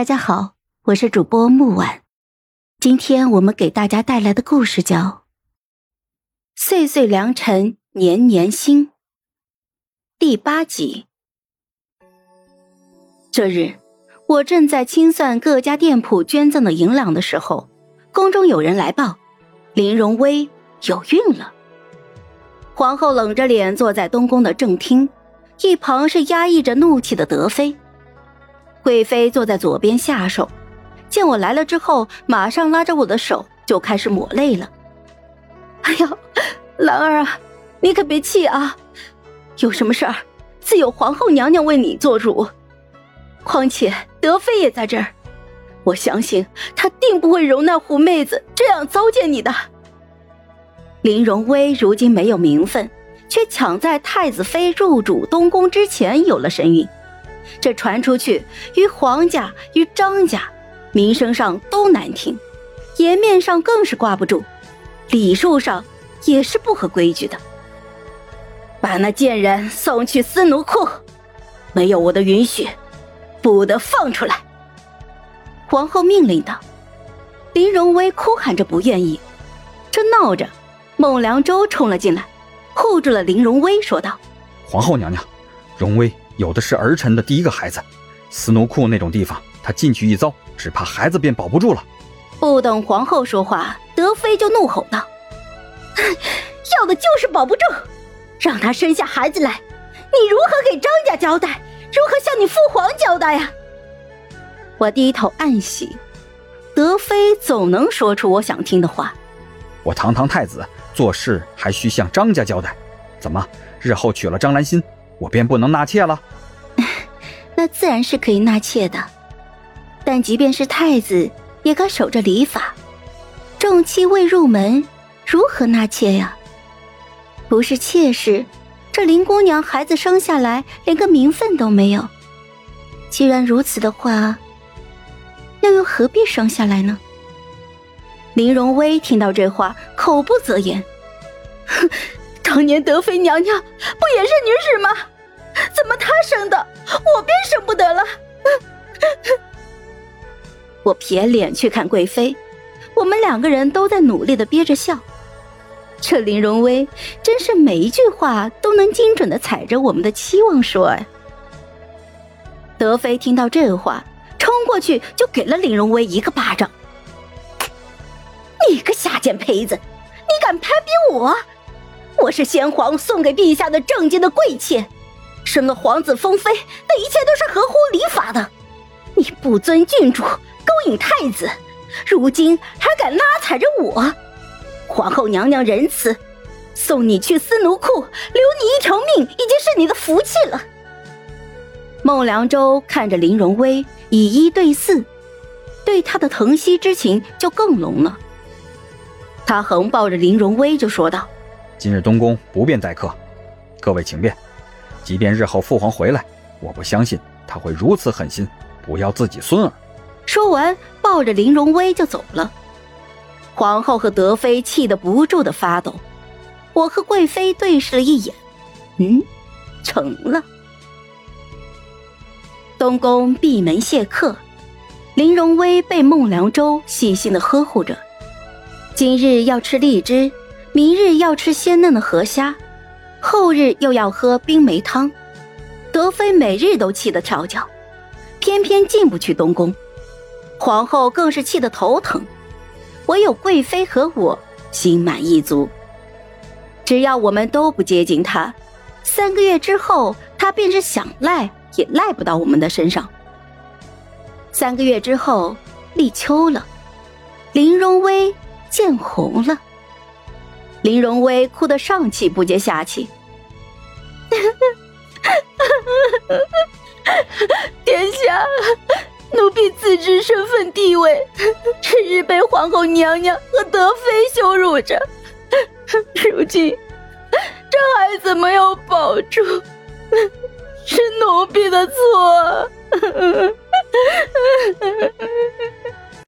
大家好，我是主播木婉，今天我们给大家带来的故事叫《岁岁良辰年年新》第八集。这日，我正在清算各家店铺捐赠的银两的时候，宫中有人来报，林荣威有孕了。皇后冷着脸坐在东宫的正厅，一旁是压抑着怒气的德妃。贵妃坐在左边下手，见我来了之后，马上拉着我的手就开始抹泪了。哎呀，兰儿啊，你可别气啊！有什么事儿，自有皇后娘娘为你做主。况且德妃也在这儿，我相信她定不会容那狐妹子这样糟践你的。林荣威如今没有名分，却抢在太子妃入主东宫之前有了身孕。这传出去，于皇家于张家，名声上都难听，颜面上更是挂不住，礼数上也是不合规矩的。把那贱人送去司奴库，没有我的允许，不得放出来。皇后命令道。林荣威哭喊着不愿意，正闹着，孟良舟冲了进来，护住了林荣威，说道：“皇后娘娘，荣威。”有的是儿臣的第一个孩子，司奴库那种地方，他进去一遭，只怕孩子便保不住了。不等皇后说话，德妃就怒吼道：“要的就是保不住，让他生下孩子来，你如何给张家交代？如何向你父皇交代呀？”我低头暗喜，德妃总能说出我想听的话。我堂堂太子做事还需向张家交代？怎么日后娶了张兰心？我便不能纳妾了，那自然是可以纳妾的，但即便是太子，也该守着礼法。正妻未入门，如何纳妾呀？不是妾室，这林姑娘孩子生下来连个名分都没有。既然如此的话，又又何必生下来呢？林荣威听到这话，口不择言，哼。当年德妃娘娘不也是女使吗？怎么她生的，我便生不得了？我撇脸去看贵妃，我们两个人都在努力的憋着笑。这林荣威真是每一句话都能精准的踩着我们的期望说呀。德妃听到这话，冲过去就给了林荣威一个巴掌：“你个下贱胚子，你敢攀比我！”我是先皇送给陛下的正经的贵妾，生了皇子封妃，那一切都是合乎礼法的。你不尊郡主，勾引太子，如今还敢拉踩着我？皇后娘娘仁慈，送你去司奴库，留你一条命，已经是你的福气了。孟良舟看着林荣威以一对四，对他的疼惜之情就更浓了。他横抱着林荣威就说道。今日东宫不便待客，各位请便。即便日后父皇回来，我不相信他会如此狠心，不要自己孙儿。说完，抱着林荣威就走了。皇后和德妃气得不住的发抖。我和贵妃对视了一眼，嗯，成了。东宫闭门谢客，林荣威被孟良舟细心的呵护着。今日要吃荔枝。明日要吃鲜嫩的河虾，后日又要喝冰梅汤，德妃每日都气得跳脚，偏偏进不去东宫。皇后更是气得头疼，唯有贵妃和我心满意足。只要我们都不接近她，三个月之后，她便是想赖也赖不到我们的身上。三个月之后，立秋了，林荣威见红了。林荣威哭得上气不接下气，殿下，奴婢自知身份地位，日日被皇后娘娘和德妃羞辱着，如今这孩子没有保住，是奴婢的错。